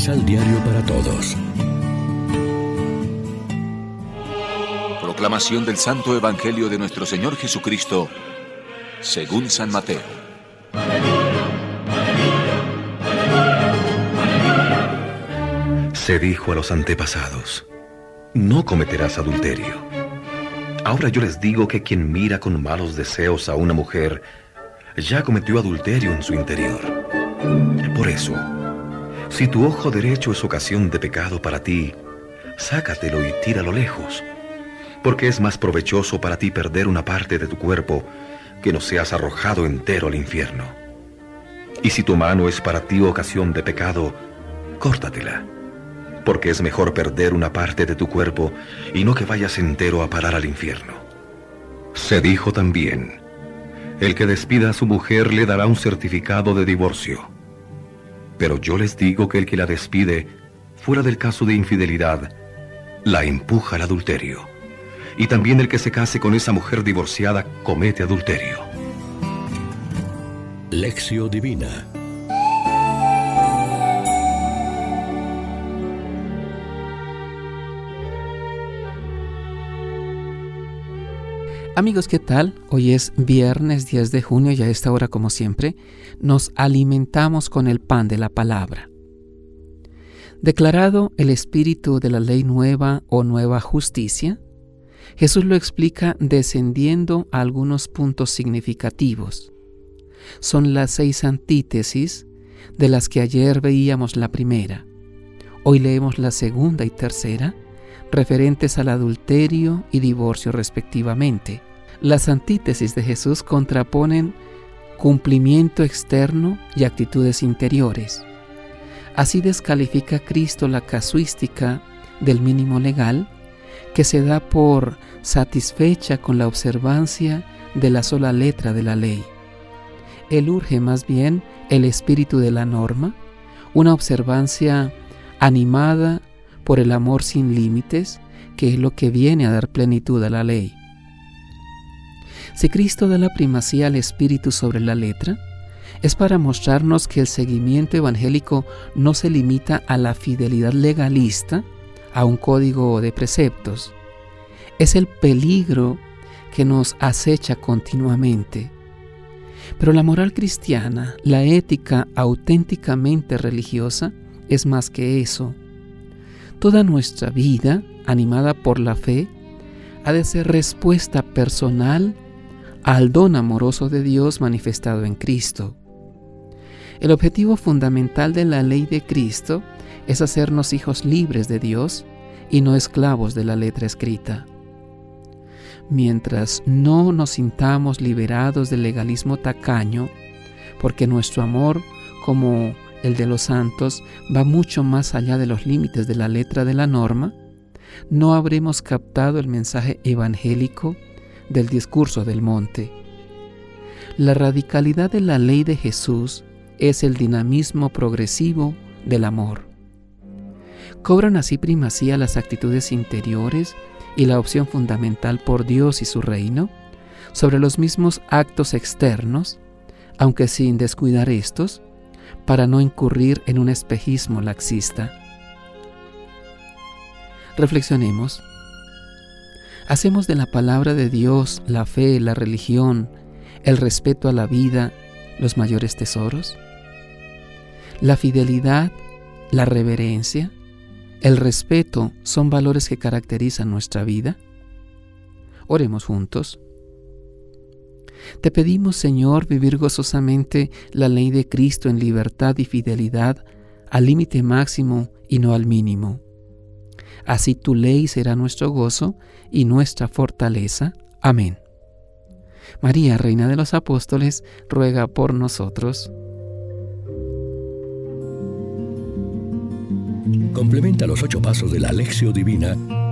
Misal Diario para Todos. Proclamación del Santo Evangelio de nuestro Señor Jesucristo, según San Mateo. Se dijo a los antepasados, no cometerás adulterio. Ahora yo les digo que quien mira con malos deseos a una mujer, ya cometió adulterio en su interior. Por eso, si tu ojo derecho es ocasión de pecado para ti, sácatelo y tíralo lejos, porque es más provechoso para ti perder una parte de tu cuerpo que no seas arrojado entero al infierno. Y si tu mano es para ti ocasión de pecado, córtatela, porque es mejor perder una parte de tu cuerpo y no que vayas entero a parar al infierno. Se dijo también, el que despida a su mujer le dará un certificado de divorcio. Pero yo les digo que el que la despide, fuera del caso de infidelidad, la empuja al adulterio. Y también el que se case con esa mujer divorciada comete adulterio. Lección Divina Amigos, ¿qué tal? Hoy es viernes 10 de junio y a esta hora, como siempre, nos alimentamos con el pan de la palabra. Declarado el espíritu de la ley nueva o nueva justicia, Jesús lo explica descendiendo a algunos puntos significativos. Son las seis antítesis de las que ayer veíamos la primera. Hoy leemos la segunda y tercera, referentes al adulterio y divorcio respectivamente. Las antítesis de Jesús contraponen cumplimiento externo y actitudes interiores. Así descalifica Cristo la casuística del mínimo legal que se da por satisfecha con la observancia de la sola letra de la ley. Él urge más bien el espíritu de la norma, una observancia animada por el amor sin límites, que es lo que viene a dar plenitud a la ley. Si Cristo da la primacía al Espíritu sobre la letra, es para mostrarnos que el seguimiento evangélico no se limita a la fidelidad legalista, a un código de preceptos. Es el peligro que nos acecha continuamente. Pero la moral cristiana, la ética auténticamente religiosa, es más que eso. Toda nuestra vida, animada por la fe, ha de ser respuesta personal al don amoroso de Dios manifestado en Cristo. El objetivo fundamental de la ley de Cristo es hacernos hijos libres de Dios y no esclavos de la letra escrita. Mientras no nos sintamos liberados del legalismo tacaño, porque nuestro amor, como el de los santos, va mucho más allá de los límites de la letra de la norma, no habremos captado el mensaje evangélico del discurso del monte. La radicalidad de la ley de Jesús es el dinamismo progresivo del amor. Cobran así primacía las actitudes interiores y la opción fundamental por Dios y su reino sobre los mismos actos externos, aunque sin descuidar estos, para no incurrir en un espejismo laxista. Reflexionemos ¿Hacemos de la palabra de Dios, la fe, la religión, el respeto a la vida, los mayores tesoros? La fidelidad, la reverencia, el respeto son valores que caracterizan nuestra vida. Oremos juntos. Te pedimos, Señor, vivir gozosamente la ley de Cristo en libertad y fidelidad al límite máximo y no al mínimo. Así tu ley será nuestro gozo y nuestra fortaleza. Amén. María, Reina de los Apóstoles, ruega por nosotros. Complementa los ocho pasos de la Alexio Divina